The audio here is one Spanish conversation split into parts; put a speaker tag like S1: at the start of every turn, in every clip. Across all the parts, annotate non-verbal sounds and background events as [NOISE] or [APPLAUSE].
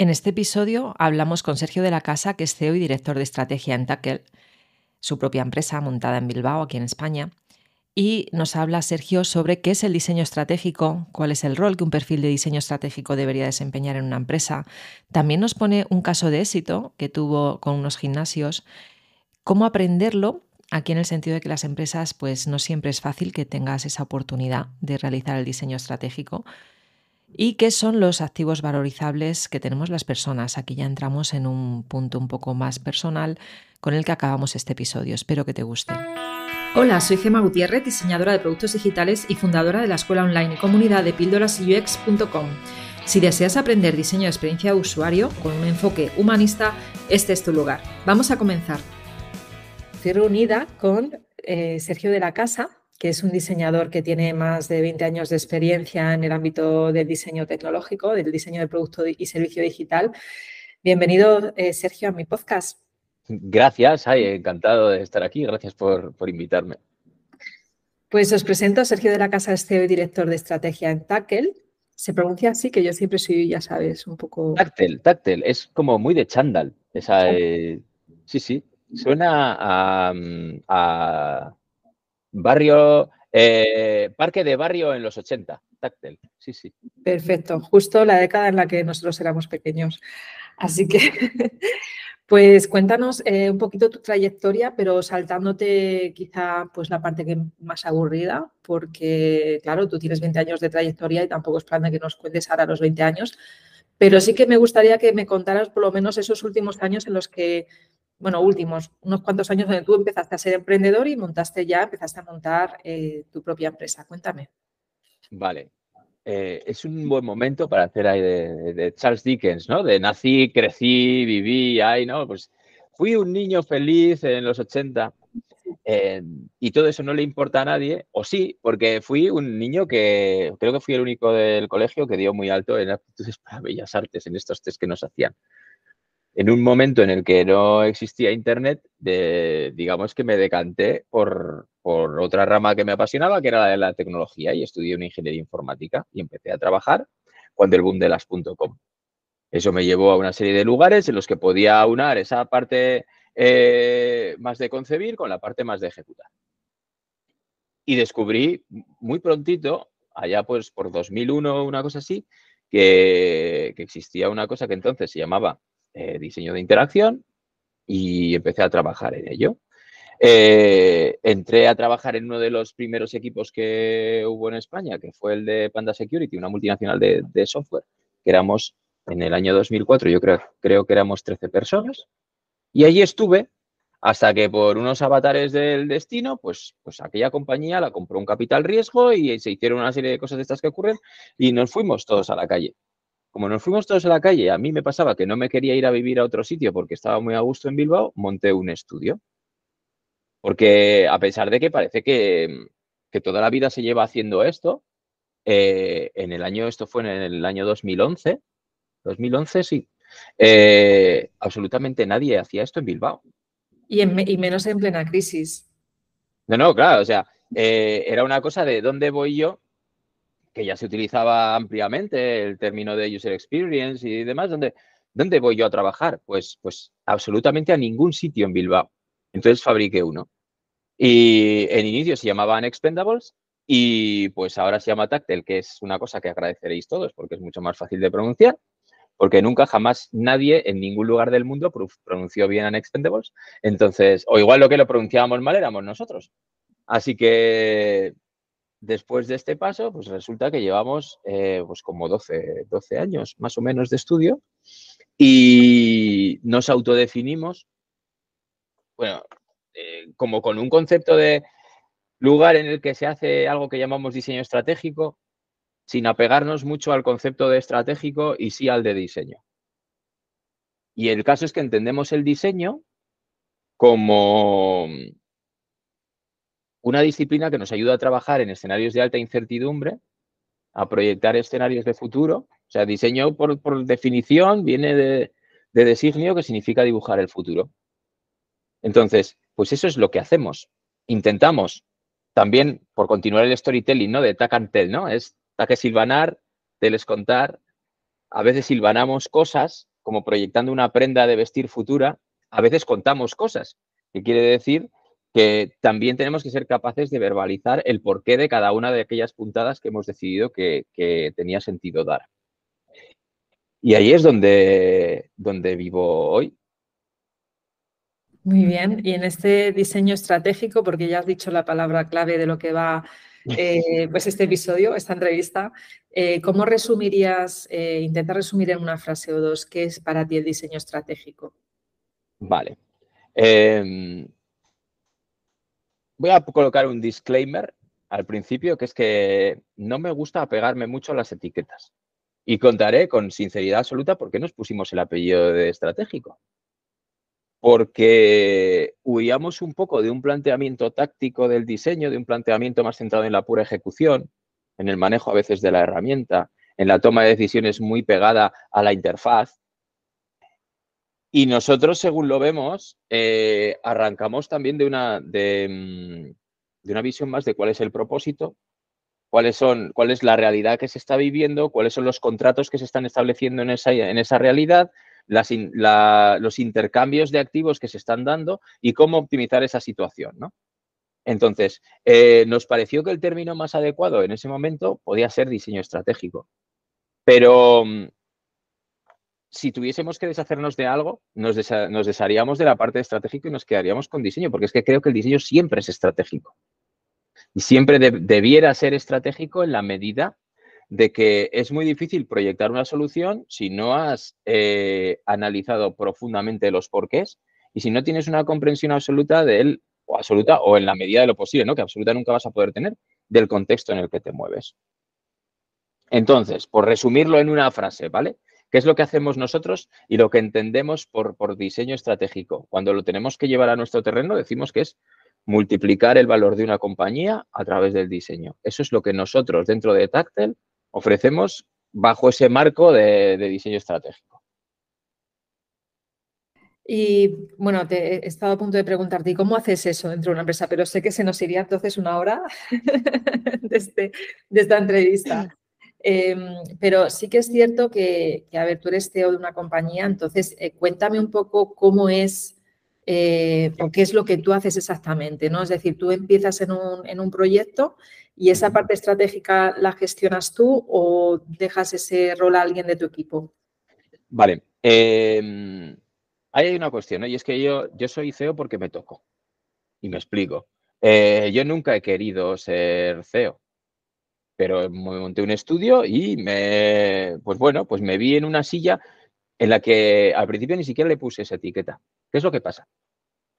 S1: En este episodio hablamos con Sergio de la Casa, que es CEO y director de estrategia en Tackle, su propia empresa montada en Bilbao, aquí en España. Y nos habla Sergio sobre qué es el diseño estratégico, cuál es el rol que un perfil de diseño estratégico debería desempeñar en una empresa. También nos pone un caso de éxito que tuvo con unos gimnasios, cómo aprenderlo, aquí en el sentido de que las empresas, pues no siempre es fácil que tengas esa oportunidad de realizar el diseño estratégico ¿Y qué son los activos valorizables que tenemos las personas? Aquí ya entramos en un punto un poco más personal con el que acabamos este episodio. Espero que te guste.
S2: Hola, soy Gema Gutiérrez, diseñadora de productos digitales y fundadora de la escuela online y comunidad de píldorasux.com. Si deseas aprender diseño de experiencia de usuario con un enfoque humanista, este es tu lugar. Vamos a comenzar. Estoy reunida con eh, Sergio de la Casa, que es un diseñador que tiene más de 20 años de experiencia en el ámbito del diseño tecnológico, del diseño de producto y servicio digital. Bienvenido, eh, Sergio, a mi podcast.
S3: Gracias, ay, encantado de estar aquí. Gracias por, invitarme.
S2: Pues os presento a Sergio de la Casa, CEO y director de estrategia en Tackle. Se pronuncia así, que yo siempre soy, ya sabes, un poco...
S3: Tactel, Tactel, es como muy de chándal. Esa, eh, sí, sí, suena a Barrio, eh, parque de barrio en los 80, táctil, sí, sí.
S2: Perfecto, justo la década en la que nosotros éramos pequeños. Así que, [LAUGHS] pues cuéntanos eh, un poquito tu trayectoria, pero saltándote quizá pues la parte que más aburrida, porque claro, tú tienes 20 años de trayectoria y tampoco es plan de que nos cuentes ahora los 20 años, pero sí que me gustaría que me contaras por lo menos esos últimos años en los que bueno, últimos, unos cuantos años donde tú empezaste a ser emprendedor y montaste ya, empezaste a montar eh, tu propia empresa. Cuéntame.
S3: Vale. Eh, es un buen momento para hacer ahí de, Charles Dickens, ¿no? De nací, crecí, viví, ahí, ¿no? Pues fui un niño feliz en los 80 eh, y todo eso no le importa a nadie, o sí, porque fui un niño que creo que fui el único del colegio que dio muy alto en aptitudes para bellas artes en estos test que nos hacían en un momento en el que no existía Internet, digamos que me decanté por, otra rama que me apasionaba, que era la de la tecnología, y estudié una ingeniería informática y empecé a trabajar cuando el boom de las .com. Eso me llevó a una serie de lugares en los que podía aunar esa parte eh, más de concebir con la parte más de ejecutar. Y descubrí muy prontito, allá pues por 2001 una cosa así, que existía una cosa que entonces se llamaba eh, diseño de interacción y empecé a trabajar en ello. Eh, entré a trabajar en uno de los primeros equipos que hubo en España, que fue el de Panda Security, una multinacional de, software, que éramos en el año 2004, yo creo, creo que éramos 13 personas. Y allí estuve hasta que por unos avatares del destino, pues, pues aquella compañía la compró un capital riesgo y se hicieron una serie de cosas de estas que ocurren y nos fuimos todos a la calle como nos fuimos todos a la calle, a mí me pasaba que no me quería ir a vivir a otro sitio porque estaba muy a gusto en Bilbao, monté un estudio. Porque a pesar de que parece que, toda la vida se lleva haciendo esto, eh, en el año, esto fue en el año 2011, 2011 sí, eh, absolutamente nadie hacía esto en Bilbao.
S2: Y, menos en plena crisis.
S3: No, no, claro, o sea, eh, era una cosa de dónde voy yo que ya se utilizaba ampliamente el término de user experience y demás, ¿dónde, ¿dónde voy yo a trabajar? Pues, pues absolutamente a ningún sitio en Bilbao. Entonces fabriqué uno. Y en inicio se llamaban Expendables y pues ahora se llama Tactel, que es una cosa que agradeceréis todos porque es mucho más fácil de pronunciar, porque nunca jamás nadie en ningún lugar del mundo pronunció bien Expendables. Entonces, o igual lo que lo pronunciábamos mal éramos nosotros. Así que Después de este paso, pues resulta que llevamos eh, pues como 12, 12 años más o menos de estudio y nos autodefinimos, bueno, eh, como con un concepto de lugar en el que se hace algo que llamamos diseño estratégico, sin apegarnos mucho al concepto de estratégico y sí al de diseño. Y el caso es que entendemos el diseño como una disciplina que nos ayuda a trabajar en escenarios de alta incertidumbre, a proyectar escenarios de futuro. O sea, diseño por, definición viene de, designio que significa dibujar el futuro. Entonces, pues eso es lo que hacemos. Intentamos también, por continuar el storytelling, ¿no? De tac and ¿no? Es taque silvanar, teles contar. A veces silvanamos cosas como proyectando una prenda de vestir futura, a veces contamos cosas, que quiere decir que también tenemos que ser capaces de verbalizar el porqué de cada una de aquellas puntadas que hemos decidido que, tenía sentido dar. Y ahí es donde, donde vivo hoy.
S2: Muy bien, y en este diseño estratégico, porque ya has dicho la palabra clave de lo que va eh, pues este episodio, esta entrevista, eh, ¿cómo resumirías, eh, intenta resumir en una frase o dos, qué es para ti el diseño estratégico?
S3: Vale. Voy a colocar un disclaimer al principio, que es que no me gusta apegarme mucho a las etiquetas. Y contaré con sinceridad absoluta por qué nos pusimos el apellido de estratégico. Porque huíamos un poco de un planteamiento táctico del diseño, de un planteamiento más centrado en la pura ejecución, en el manejo a veces de la herramienta, en la toma de decisiones muy pegada a la interfaz, y nosotros, según lo vemos, eh, arrancamos también de una, mm, de, una visión más de cuál es el propósito, cuáles son, cuál es la realidad que se está viviendo, cuáles son los contratos que se están estableciendo en esa, en esa realidad, los intercambios de activos que se están dando y cómo optimizar esa situación. ¿no? Entonces, eh, nos pareció que el término más adecuado en ese momento podía ser diseño estratégico. Pero mm, si tuviésemos que deshacernos de algo, nos, desharíamos de la parte estratégica y nos quedaríamos con diseño, porque es que creo que el diseño siempre es estratégico. Y siempre debiera ser estratégico en la medida de que es muy difícil proyectar una solución si no has eh, analizado profundamente los porqués y si no tienes una comprensión absoluta de él, o absoluta, o en la medida de lo posible, ¿no? Que absoluta nunca vas a poder tener, del contexto en el que te mueves. Entonces, por resumirlo en una frase, ¿vale? ¿Qué es lo que hacemos nosotros y lo que entendemos por, diseño estratégico? Cuando lo tenemos que llevar a nuestro terreno, decimos que es multiplicar el valor de una compañía a través del diseño. Eso es lo que nosotros dentro de Tactel ofrecemos bajo ese marco de, diseño estratégico.
S2: Y bueno, te he estado a punto de preguntarte, ¿y cómo haces eso dentro de una empresa? Pero sé que se nos iría entonces una hora [LAUGHS] este, de esta entrevista. Em, pero sí que es cierto que, a ver, tú eres CEO de una compañía, entonces eh, cuéntame un poco cómo es eh, o qué es lo que tú haces exactamente, ¿no? Es decir, tú empiezas en un, proyecto y esa parte estratégica la gestionas tú o dejas ese rol a alguien de tu equipo.
S3: Vale. Ahí hay una cuestión, y es que yo, yo soy CEO porque me toco. Y me explico. Eh, yo nunca he querido ser CEO pero me monté un estudio y me, pues bueno, pues me vi en una silla en la que al principio ni siquiera le puse esa etiqueta. ¿Qué es lo que pasa?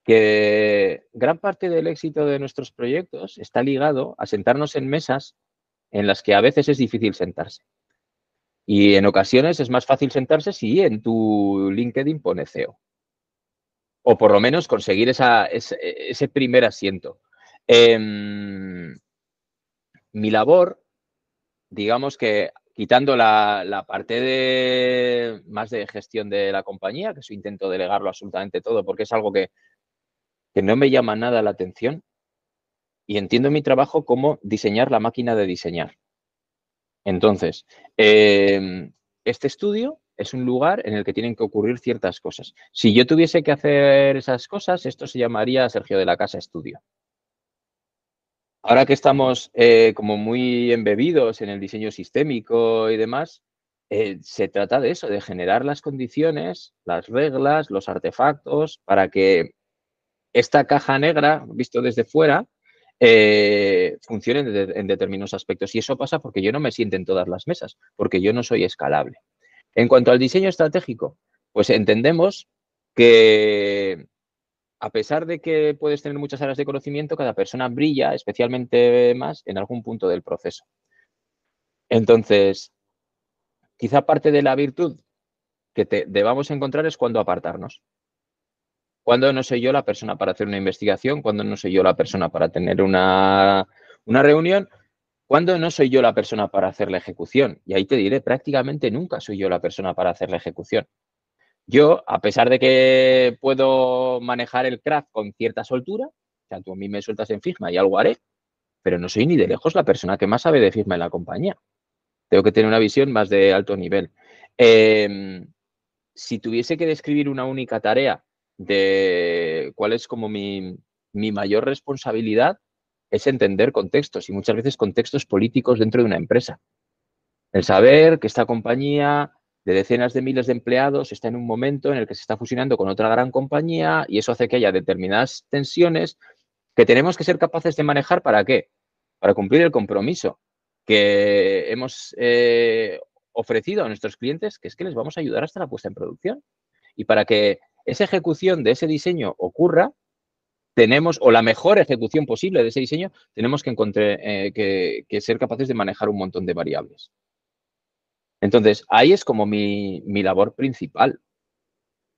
S3: Que gran parte del éxito de nuestros proyectos está ligado a sentarnos en mesas en las que a veces es difícil sentarse. Y en ocasiones es más fácil sentarse si en tu LinkedIn pone CEO. O por lo menos conseguir ese, primer asiento. Em, mi labor digamos que quitando la, parte de más de gestión de la compañía, que eso intento delegarlo absolutamente todo, porque es algo que, no me llama nada la atención, y entiendo mi trabajo como diseñar la máquina de diseñar. Entonces, em, este estudio es un lugar en el que tienen que ocurrir ciertas cosas. Si yo tuviese que hacer esas cosas, esto se llamaría Sergio de la Casa Estudio. Ahora que estamos eh, como muy embebidos en el diseño sistémico y demás, eh, se trata de eso, de generar las condiciones, las reglas, los artefactos para que esta caja negra, visto desde fuera, eh, funcione en, determinados aspectos. Y eso pasa porque yo no me siento en todas las mesas, porque yo no soy escalable. En cuanto al diseño estratégico, pues entendemos que a pesar de que puedes tener muchas áreas de conocimiento, cada persona brilla especialmente más en algún punto del proceso. Entonces, quizá parte de la virtud que te debamos encontrar es cuando apartarnos. Cuando no soy yo la persona para hacer una investigación, cuando no soy yo la persona para tener una, una reunión, cuando no soy yo la persona para hacer la ejecución. Y ahí te diré, prácticamente nunca soy yo la persona para hacer la ejecución. Yo, a pesar de que puedo manejar el craft con cierta soltura, o sea, tú a mí me sueltas en Figma y algo haré, pero no soy ni de lejos la persona que más sabe de Figma en la compañía. Tengo que tener una visión más de alto nivel. Em, si tuviese que describir una única tarea de cuál es como mi, mi mayor responsabilidad, es entender contextos y muchas veces contextos políticos dentro de una empresa. El saber que esta compañía de decenas de miles de empleados está en un momento en el que se está fusionando con otra gran compañía y eso hace que haya determinadas tensiones que tenemos que ser capaces de manejar para qué? Para cumplir el compromiso que hemos eh, ofrecido a nuestros clientes, que es que les vamos a ayudar hasta la puesta en producción. Y para que esa ejecución de ese diseño ocurra, tenemos, o la mejor ejecución posible de ese diseño, tenemos que, encontrar, eh, que, ser capaces de manejar un montón de variables. Entonces, ahí es como mi, labor principal.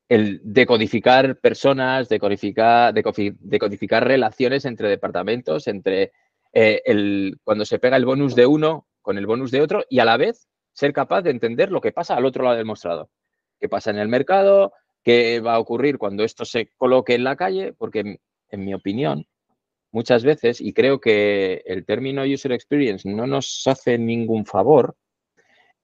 S3: El decodificar personas, decodificar, decodificar relaciones entre departamentos, entre eh, el, cuando se pega el bonus de uno con el bonus de otro y a la vez ser capaz de entender lo que pasa al otro lado del mostrador. ¿Qué pasa en el mercado? ¿Qué va a ocurrir cuando esto se coloque en la calle? Porque, en mi opinión, muchas veces, y creo que el término user experience no nos hace ningún favor,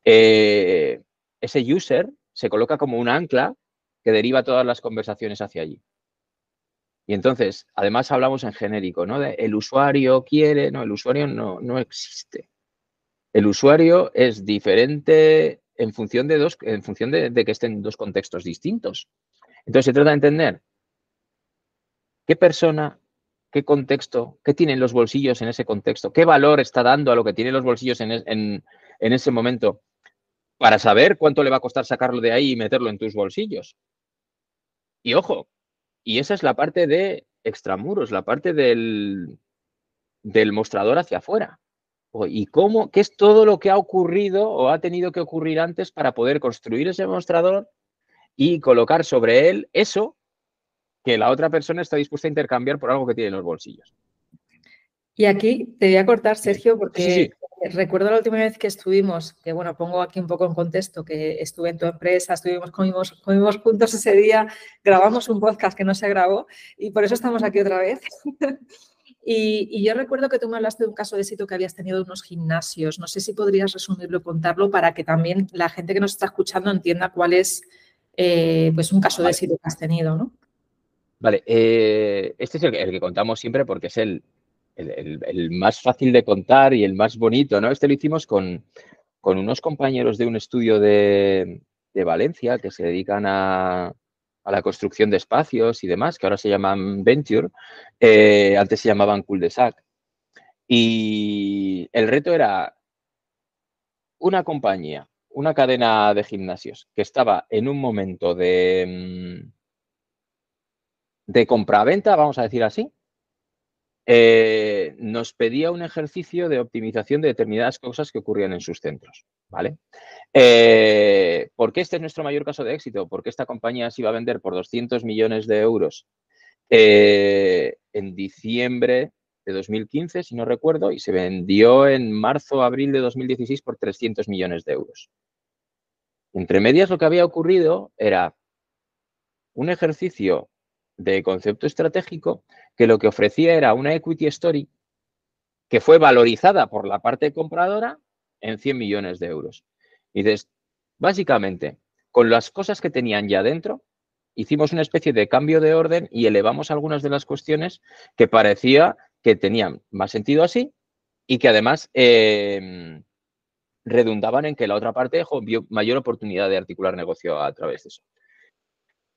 S3: eh, ese user se coloca como un ancla que deriva todas las conversaciones hacia allí. Y entonces, además hablamos en genérico, ¿no? El usuario quiere, no, el usuario no, no existe. El usuario es diferente en función de dos, en función de, que estén dos contextos distintos. Entonces se trata de entender qué persona, qué contexto, qué tienen los bolsillos en ese contexto, qué valor está dando a lo que tienen los bolsillos en, en ese momento para saber cuánto le va a costar sacarlo de ahí y meterlo en tus bolsillos. Y ojo, y esa es la parte de extramuros, la parte del, del mostrador hacia afuera y cómo, qué es todo lo que ha ocurrido o ha tenido que ocurrir antes para poder construir ese mostrador y colocar sobre él eso que la otra persona está dispuesta a intercambiar por algo que tiene en los bolsillos.
S2: Y aquí te voy a cortar, Sergio, porque recuerdo la última vez que estuvimos, que bueno, pongo aquí un poco en contexto, que estuve en tu empresa, estuvimos, comimos, comimos juntos ese día, grabamos un podcast que no se grabó y por eso estamos aquí otra vez. [LAUGHS] Y, yo recuerdo que tú me hablaste de un caso de éxito que habías tenido unos gimnasios. No sé si podrías resumirlo y contarlo para que también la gente que nos está escuchando entienda cuál es eh, pues un caso de éxito que has tenido, ¿no?
S3: Vale, eh, este es el que, contamos siempre porque es el, el, más fácil de contar y el más bonito, ¿no? Este lo hicimos con, unos compañeros de un estudio de, Valencia que se dedican a, a la construcción de espacios y demás, que ahora se llaman Venture, eh, antes se llamaban Cul-de-Sac. Y el reto era una compañía, una cadena de gimnasios que estaba en un momento de, mm, de compraventa, vamos a decir así, eh, nos pedía un ejercicio de optimización de determinadas cosas que ocurrían en sus centros. ¿vale? Eh, ¿Por qué este es nuestro mayor caso de éxito? Porque esta compañía se iba a vender por 200 millones de euros eh, en diciembre de 2015, si no recuerdo, y se vendió en marzo, abril de 2016 por 300 millones de euros. Entre medias lo que había ocurrido era un ejercicio de concepto estratégico que lo que ofrecía era una equity story que fue valorizada por la parte compradora en 100 millones de euros. Y dices, básicamente, con las cosas que tenían ya dentro, hicimos una especie de cambio de orden y elevamos algunas de las cuestiones que parecía que tenían más sentido así y que además em, redundaban en que la otra parte vio mayor oportunidad de articular negocio a través de eso.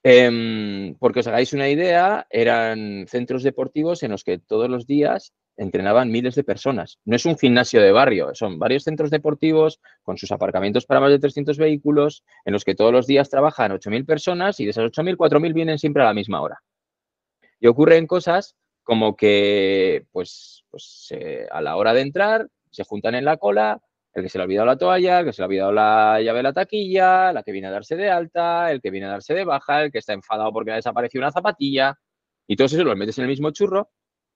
S3: Em, porque os hagáis una idea, eran centros deportivos en los que todos los días entrenaban miles de personas. No es un gimnasio de barrio, son varios centros deportivos con sus aparcamientos para más de 300 vehículos, en los que todos los días trabajan 8.000 personas y de esas 8.000, 4.000 vienen siempre a la misma hora. Y ocurren cosas como que, pues, pues a la hora de entrar, se juntan en la cola, el que se le ha olvidado la toalla, el que se le ha olvidado la llave de la taquilla, la que viene a darse de alta, el que viene a darse de baja, el que está enfadado porque ha desaparecido una zapatilla, y todo eso los metes en el mismo churro.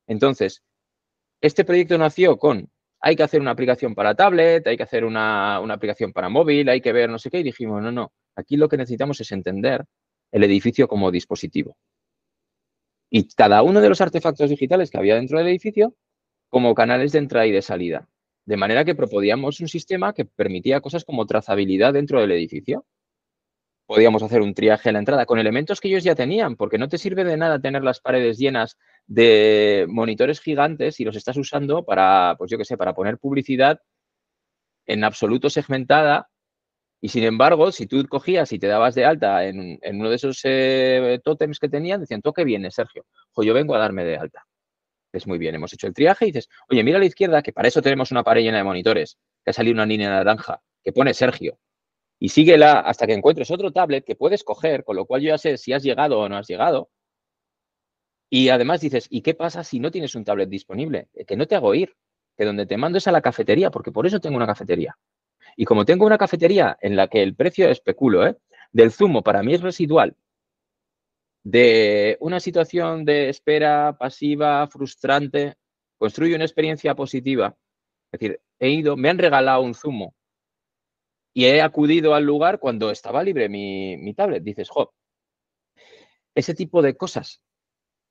S3: Entonces, este proyecto nació con, hay que hacer una aplicación para tablet, hay que hacer una, una aplicación para móvil, hay que ver no sé qué, y dijimos, no, no, aquí lo que necesitamos es entender el edificio como dispositivo. Y cada uno de los artefactos digitales que había dentro del edificio como canales de entrada y de salida. De manera que proponíamos un sistema que permitía cosas como trazabilidad dentro del edificio. podíamos hacer un triaje a la entrada con elementos que ellos ya tenían, porque no te sirve de nada tener las paredes llenas de monitores gigantes y los estás usando para, pues yo qué sé, para poner publicidad en absoluto segmentada. Y sin embargo, si tú cogías y te dabas de alta en, uno de esos eh, tótems que tenían, decían, ¿tú qué vienes, Sergio? O yo vengo a darme de alta. Muy bien, hemos hecho el triaje y dices, oye, mira a la izquierda, que para eso tenemos una pared llena de monitores, que ha salido una línea naranja, que pone Sergio y síguela hasta que encuentres otro tablet que puedes coger, con lo cual yo ya sé si has llegado o no has llegado. Y además dices, ¿y qué pasa si no tienes un tablet disponible? Eh, que no te hago ir, que donde te mando es a la cafetería, porque por eso tengo una cafetería. Y como tengo una cafetería en la que el precio especulo, ¿eh? del zumo para mí es residual, de una situación de espera pasiva, frustrante, construyo una experiencia positiva. Es decir, he ido, me han regalado un zumo y he acudido al lugar cuando estaba libre mi, tablet. Dices, jo, ese tipo de cosas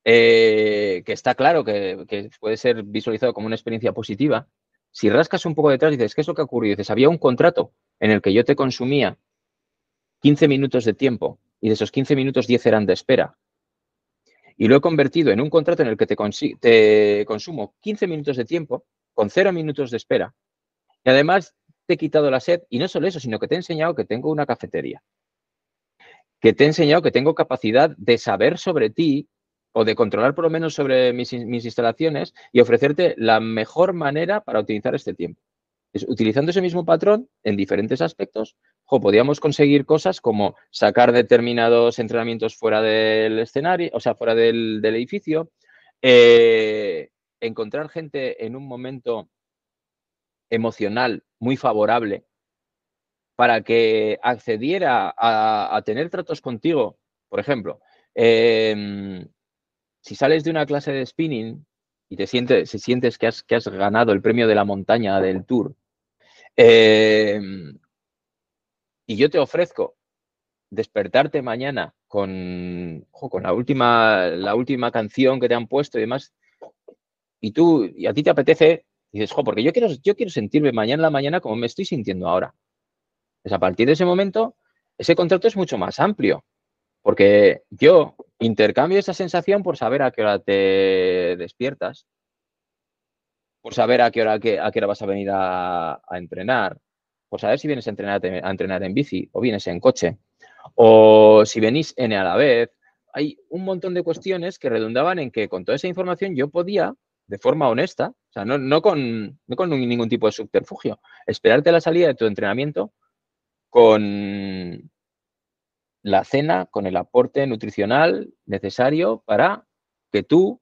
S3: eh, que está claro que, puede ser visualizado como una experiencia positiva, si rascas un poco detrás dices, ¿qué es lo que ha ocurrido? Dices, había un contrato en el que yo te consumía 15 minutos de tiempo y de esos 15 minutos 10 eran de espera. Y lo he convertido en un contrato en el que te, te consumo 15 minutos de tiempo con 0 minutos de espera. Y además te he quitado la sed y no solo eso, sino que te he enseñado que tengo una cafetería, que te he enseñado que tengo capacidad de saber sobre ti o de controlar por lo menos sobre mis, instalaciones y ofrecerte la mejor manera para utilizar este tiempo. Utilizando ese mismo patrón en diferentes aspectos, podríamos conseguir cosas como sacar determinados entrenamientos fuera del escenario, o sea, fuera del, edificio, eh, encontrar gente en un momento emocional muy favorable para que accediera a, tener tratos contigo. Por ejemplo, em, si sales de una clase de spinning y te sientes, si sientes que has ganado el premio de la montaña del tour, em, y yo te ofrezco despertarte mañana con, con la, última, la última canción que te han puesto y demás, y tú, y a ti te apetece dices, porque yo quiero, yo quiero sentirme mañana en la mañana como me estoy sintiendo ahora. Pues a partir de ese momento, ese contrato es mucho más amplio, porque yo intercambio esa sensación por saber a qué hora te despiertas, por saber a qué hora, a qué, hora vas a venir a, entrenar, por saber si vienes a entrenar, en bici o vienes en coche, o si venís N a la vez. Hay un montón de cuestiones que redundaban en que con toda esa información yo podía de forma honesta, o sea, no, con, con ningún tipo de subterfugio, esperarte la salida de tu entrenamiento con la cena, con el aporte nutricional necesario para que tú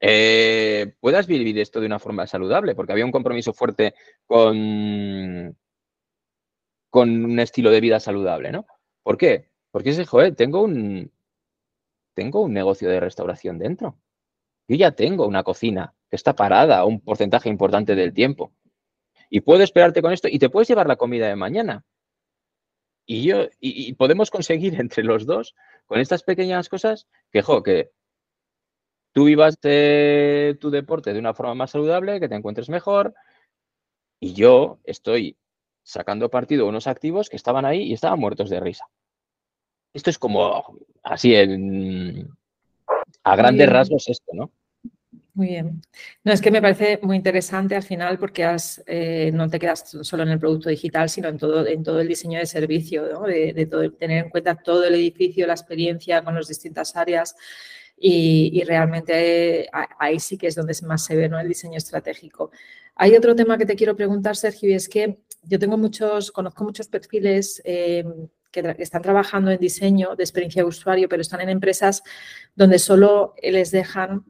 S3: eh, puedas vivir esto de una forma saludable, porque había un compromiso fuerte con, con un estilo de vida saludable, ¿no? ¿Por qué? Porque ese, joder, tengo un, tengo un negocio de restauración dentro. Yo ya tengo una cocina que está parada un porcentaje importante del tiempo. Y puedo esperarte con esto y te puedes llevar la comida de mañana. Y yo, y, podemos conseguir [LAUGHS] entre los dos, con estas pequeñas cosas, que, jo, que tú vivas tu deporte de una forma más saludable, que te encuentres mejor. Y yo estoy sacando partido a unos activos que estaban ahí y estaban muertos de risa. Esto es como así en, a grandes rasgos esto, ¿no?
S2: Muy bien. No, es que me parece muy interesante al final porque has, eh, no te quedas solo en el producto digital, sino en todo, en todo el diseño de servicio, de, todo, tener en cuenta todo el edificio, la experiencia con las distintas áreas y, realmente ahí sí que es donde más se ve ¿no? el diseño estratégico. Hay otro tema que te quiero preguntar, Sergio, y es que yo tengo muchos, conozco muchos perfiles eh, que están trabajando en diseño de experiencia de usuario, pero están en empresas donde solo les dejan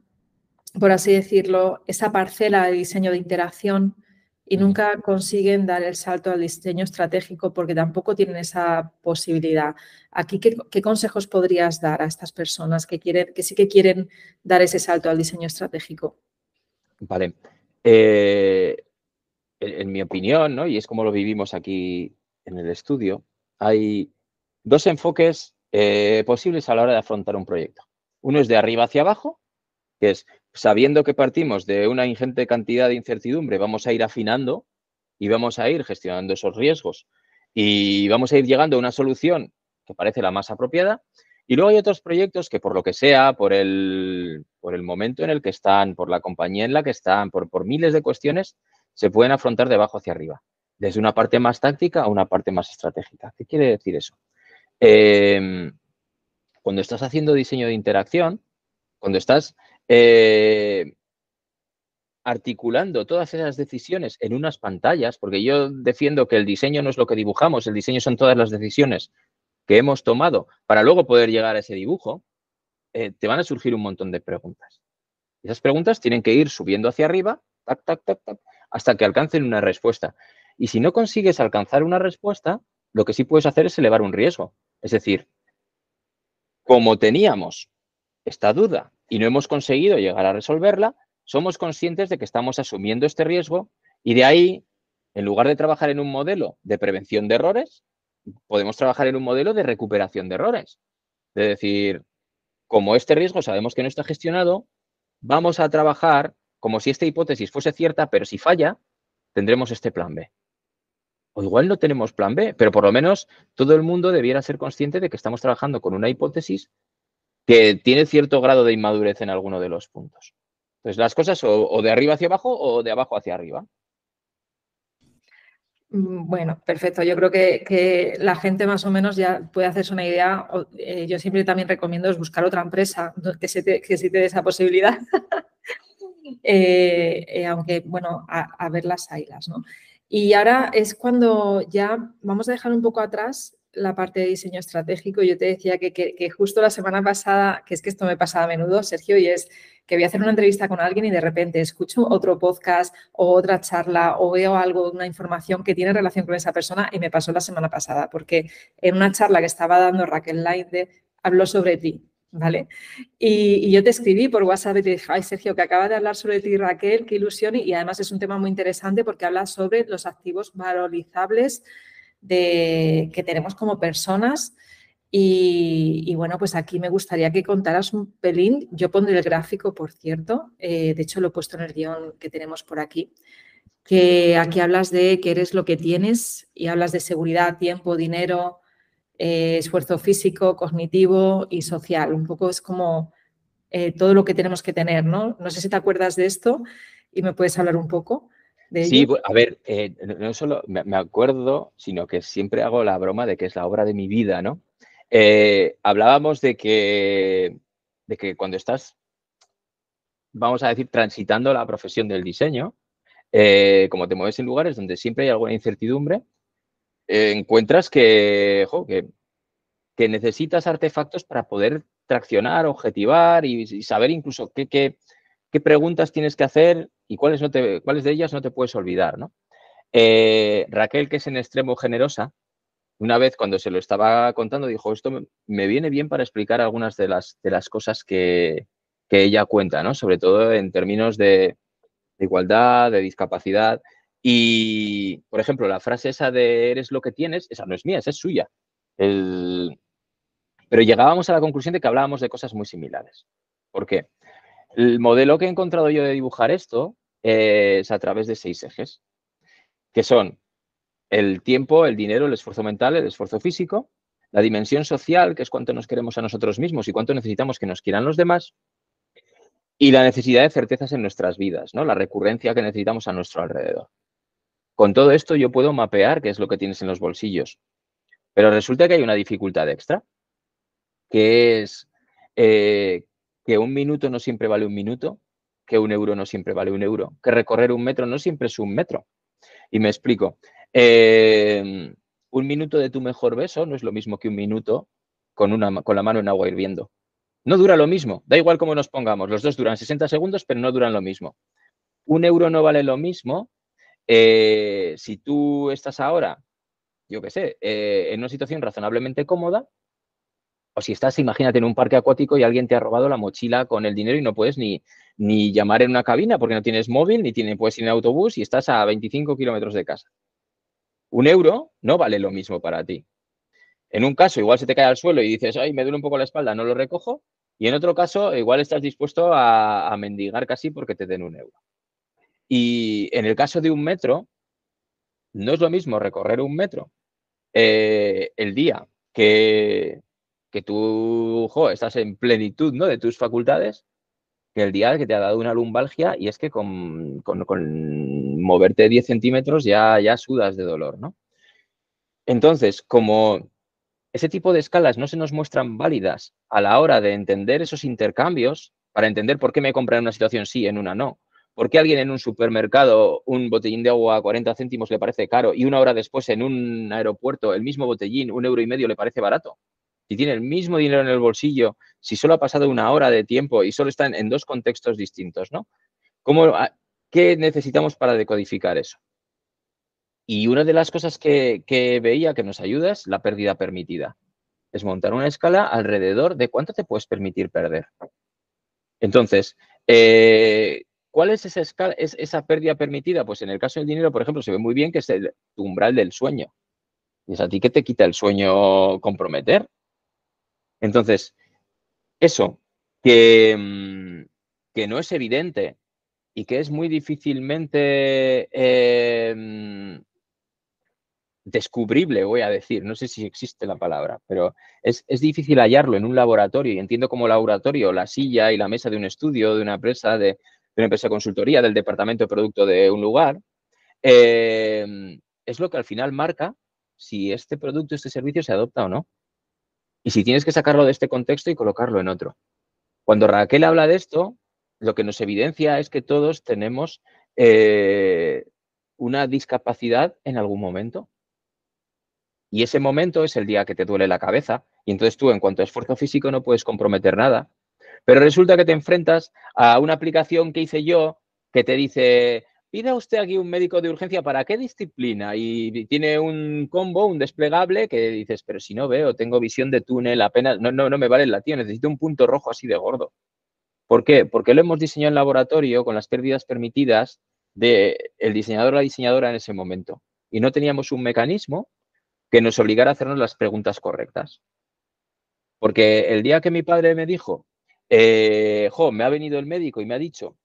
S2: por así decirlo, esa parcela de diseño de interacción y nunca consiguen dar el salto al diseño estratégico porque tampoco tienen esa posibilidad. Aquí, ¿qué, consejos podrías dar a estas personas que, quieren, que sí que quieren dar ese salto al diseño estratégico?
S3: Vale. Eh, en, mi opinión, ¿no? y es como lo vivimos aquí en el estudio, hay dos enfoques eh, posibles a la hora de afrontar un proyecto. Uno es de arriba hacia abajo, que es sabiendo que partimos de una ingente cantidad de incertidumbre, vamos a ir afinando y vamos a ir gestionando esos riesgos y vamos a ir llegando a una solución que parece la más apropiada. Y luego hay otros proyectos que por lo que sea, por el, por el momento en el que están, por la compañía en la que están, por, por miles de cuestiones, se pueden afrontar de abajo hacia arriba, desde una parte más táctica a una parte más estratégica. ¿Qué quiere decir eso? Em, cuando estás haciendo diseño de interacción, cuando estás eh, articulando todas esas decisiones en unas pantallas, porque yo defiendo que el diseño no es lo que dibujamos, el diseño son todas las decisiones que hemos tomado para luego poder llegar a ese dibujo, eh, te van a surgir un montón de preguntas. Esas preguntas tienen que ir subiendo hacia arriba, tac, tac, tac, tac, hasta que alcancen una respuesta. Y si no consigues alcanzar una respuesta, lo que sí puedes hacer es elevar un riesgo. Es decir, como teníamos esta duda y no hemos conseguido llegar a resolverla, somos conscientes de que estamos asumiendo este riesgo y de ahí, en lugar de trabajar en un modelo de prevención de errores, podemos trabajar en un modelo de recuperación de errores. Es decir, como este riesgo sabemos que no está gestionado, vamos a trabajar como si esta hipótesis fuese cierta, pero si falla, tendremos este plan B. O igual no tenemos plan B, pero por lo menos todo el mundo debiera ser consciente de que estamos trabajando con una hipótesis que tiene cierto grado de inmadurez en alguno de los puntos. Entonces, las cosas o, de arriba hacia abajo o de abajo hacia arriba.
S2: Mm, bueno, perfecto. Yo creo que, la gente más o menos ya puede hacerse una idea. Eh, yo siempre también recomiendo es buscar otra empresa que se te, que dé esa posibilidad. [LAUGHS] Eh, eh, aunque, bueno, a, ver las ailas, ¿no? Y ahora es cuando ya vamos a dejar un poco atrás la parte de diseño estratégico. Yo te decía que, justo la semana pasada, que es que esto me pasa a menudo, Sergio, y es que voy a hacer una entrevista con alguien y de repente escucho otro podcast o otra charla o veo algo, una información que tiene relación con esa persona y me pasó la semana pasada, porque en una charla que estaba dando Raquel Lainde habló sobre ti. ¿Vale? Y, yo te escribí por WhatsApp y te dije, ay Sergio, que acaba de hablar sobre ti Raquel, qué ilusión, y, además es un tema muy interesante porque habla sobre los activos valorizables de, que tenemos como personas. Y, bueno, pues aquí me gustaría que contaras un pelín. Yo pondré el gráfico, por cierto. Eh, de hecho, lo he puesto en el guion que tenemos por aquí. Que aquí hablas de que eres lo que tienes y hablas de seguridad, tiempo, dinero, eh, esfuerzo físico, cognitivo y social. Un poco es como eh, todo lo que tenemos que tener, ¿no? No sé si te acuerdas de esto y me puedes hablar un poco. De
S3: sí, a ver, eh, no solo me acuerdo, sino que siempre hago la broma de que es la obra de mi vida, ¿no? hablábamos de que, de que cuando estás, vamos a decir, transitando la profesión del diseño, como te mueves en lugares donde siempre hay alguna incertidumbre, encuentras que, que, necesitas artefactos para poder traccionar, objetivar y, saber incluso qué, qué, preguntas tienes que hacer y cuáles, no te, cuáles de ellas no te puedes olvidar. ¿no? Eh, Raquel, que es en extremo generosa, una vez cuando se lo estaba contando, dijo, esto me, viene bien para explicar algunas de las, de las cosas que, que ella cuenta, ¿no? sobre todo en términos de, de igualdad, de discapacidad. Y, por ejemplo, la frase esa de eres lo que tienes, esa no es mía, esa es suya. Pero llegábamos a la conclusión de que hablábamos de cosas muy similares. ¿Por qué? El modelo que he encontrado yo de dibujar esto es a través de seis ejes, que son el tiempo, el dinero, el esfuerzo mental, el esfuerzo físico, la dimensión social, que es cuánto nos queremos a nosotros mismos y cuánto necesitamos que nos quieran los demás, y la necesidad de certezas en nuestras vidas, ¿no? la recurrencia que necesitamos a nuestro alrededor. Con todo esto yo puedo mapear qué es lo que tienes en los bolsillos. Pero resulta que hay una dificultad extra, que es eh, que un minuto no siempre vale un minuto, que un euro no siempre vale un euro, que recorrer un metro no siempre es un metro. Y me explico. Em, un minuto de tu mejor beso no es lo mismo que un minuto con, una, con la mano en agua hirviendo. No dura lo mismo, da igual cómo nos pongamos, los dos duran 60 segundos, pero no duran lo mismo. Un euro no vale lo mismo eh, si tú estás ahora, yo qué sé, eh, en una situación razonablemente cómoda, o si estás, imagínate, en un parque acuático y alguien te ha robado la mochila con el dinero y no puedes ni, ni llamar en una cabina porque no tienes móvil, ni tiene, puedes ir en autobús y estás a 25 kilómetros de casa. Un euro no vale lo mismo para ti. En un caso, igual se te cae al suelo y dices, ay, me duele un poco la espalda, no lo recojo. Y en otro caso, igual estás dispuesto a mendigar casi porque te den un euro. Y en el caso de un metro, no es lo mismo recorrer un metro eh, el día que, que tú estás en plenitud ¿no? de tus facultades, que el día que te ha dado una lumbalgia y es que con, moverte 10 centímetros ya, ya sudas de dolor, ¿no? Entonces, como ese tipo de escalas no se nos muestran válidas a la hora de entender esos intercambios, para entender por qué me compran en una situación sí, en una no, por qué alguien en un supermercado un botellín de agua a 40 céntimos le parece caro y una hora después en un aeropuerto el mismo botellín, un euro y medio, le parece barato. Si tiene el mismo dinero en el bolsillo, si solo ha pasado una hora de tiempo y solo están en dos contextos distintos, ¿no? ¿Cómo, ¿Qué necesitamos para decodificar eso? Y una de las cosas que, veía que nos ayuda es la pérdida permitida. Es montar una escala alrededor de cuánto te puedes permitir perder. Entonces, eh, ¿cuál es esa, es esa pérdida permitida? Pues en el caso del dinero, por ejemplo, se ve muy bien que es el umbral del sueño. ¿Y es a ti que te quita el sueño comprometer? Entonces, eso, que, mm, que no es evidente y que es muy difícilmente em, descubrible, voy a decir, no sé si existe la palabra, pero es, difícil hallarlo en un laboratorio y entiendo como laboratorio la silla y la mesa de un estudio, de una empresa, de, una empresa de consultoría, del departamento de producto de un lugar, em, es lo que al final marca si este producto, este servicio se adopta o no. Y si tienes que sacarlo de este contexto y colocarlo en otro. Cuando Raquel habla de esto, lo que nos evidencia es que todos tenemos eh, una discapacidad en algún momento. Y ese momento es el día que te duele la cabeza y entonces tú en cuanto a esfuerzo físico no puedes comprometer nada. Pero resulta que te enfrentas a una aplicación que hice yo que te dice, pida usted aquí un médico de urgencia para qué disciplina y tiene un combo, un desplegable que dices, pero si no veo, tengo visión de túnel, apenas, no, no, no me vale el latido, necesito un punto rojo así de gordo. ¿Por qué? Porque lo hemos diseñado en laboratorio con las pérdidas permitidas del el diseñador o la diseñadora en ese momento. Y no teníamos un mecanismo que nos obligara a hacernos las preguntas correctas. Porque el día que mi padre me dijo, eh, jo, me ha venido el médico y me ha dicho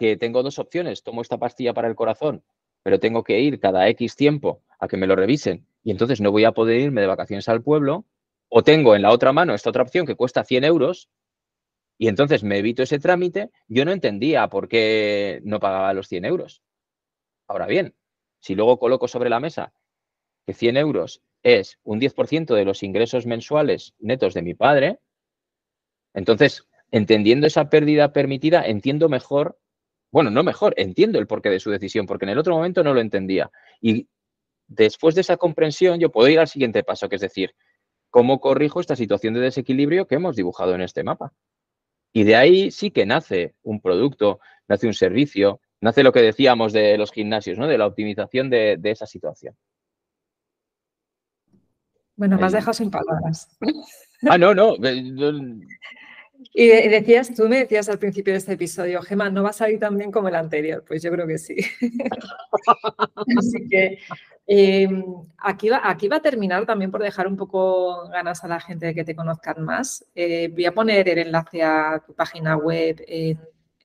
S3: que tengo dos opciones, tomo esta pastilla para el corazón, pero tengo que ir cada X tiempo a que me lo revisen y entonces no voy a poder irme de vacaciones al pueblo, o tengo en la otra mano esta otra opción que cuesta 100 euros y entonces me evito ese trámite, yo no entendía por qué no pagaba los 100 euros. Ahora bien, si luego coloco sobre la mesa que 100 euros es un 10% de los ingresos mensuales netos de mi padre, entonces, entendiendo esa pérdida permitida, entiendo mejor, bueno, no mejor, entiendo el porqué de su decisión, porque en el otro momento no lo entendía. Y después de esa comprensión, yo puedo ir al siguiente paso, que es decir, ¿cómo corrijo esta situación de desequilibrio que hemos dibujado en este mapa? Y de ahí sí que nace un producto, nace un servicio, nace lo que decíamos de los gimnasios, ¿no? de la optimización de esa situación.
S2: Bueno, me has dejado sin palabras.
S3: Ah, no, no.
S2: Y decías, tú me decías al principio de este episodio, Gemma, no va a salir tan bien como el anterior. Pues yo creo que sí. [LAUGHS] Así que em, aquí, va, aquí va a terminar también por dejar un poco ganas a la gente de que te conozcan más. Eh, voy a poner el enlace a tu página web en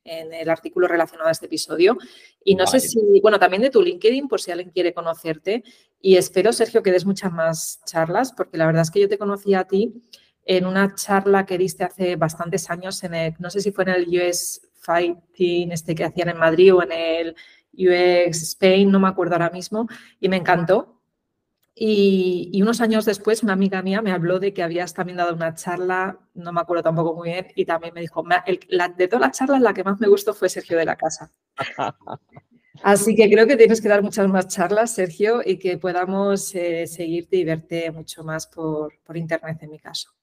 S2: en el artículo relacionado a este episodio. Y no sé si, bueno, también de tu LinkedIn, por si alguien quiere conocerte. Y espero, Sergio, que des muchas más charlas, porque la verdad es que yo te conocí a ti en una charla que diste hace bastantes años, en el, no sé si fue en el US Fighting este que hacían en Madrid o en el UX Spain, no me acuerdo ahora mismo, y me encantó. Y, unos años después, una amiga mía me habló de que habías también dado una charla, no me acuerdo tampoco muy bien, y también me dijo, de todas las charlas, la que más me gustó fue Sergio de la Casa. [LAUGHS] Así que creo que tienes que dar muchas más charlas, Sergio, y que podamos eh, seguirte y verte mucho más por, Internet en mi caso.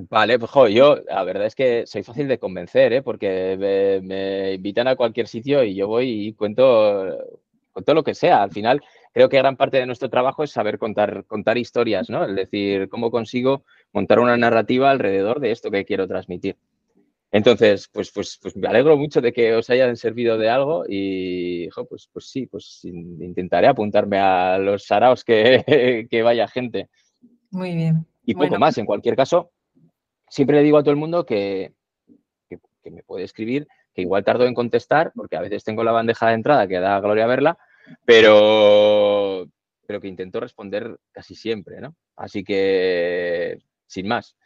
S3: Vale, pues yo, la verdad es que soy fácil de convencer, ¿eh? porque me, me, invitan a cualquier sitio y yo voy y cuento, cuento lo que sea. Al final, creo que gran parte de nuestro trabajo es saber contar, contar historias, ¿no? Es decir, cómo consigo montar una narrativa alrededor de esto que quiero transmitir. Entonces, pues, pues, pues me alegro mucho de que os hayan servido de algo y, pues, pues sí, pues intentaré apuntarme a los saraos que, [LAUGHS] que vaya gente.
S2: Muy bien.
S3: Y poco más, en cualquier caso, siempre le digo a todo el mundo que, que, que, me puede escribir, que igual tardo en contestar, porque a veces tengo la bandeja de entrada que da gloria verla, pero pero que intento responder casi siempre, ¿no? Así que, sin más,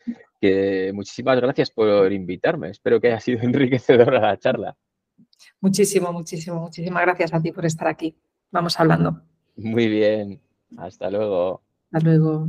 S3: que muchísimas gracias por invitarme. Espero que haya sido [LAUGHS] enriquecedora la charla.
S2: Muchísimo, muchísimo, muchísimas gracias a ti por estar aquí. Vamos hablando.
S3: Muy bien. Hasta luego.
S2: Hasta luego.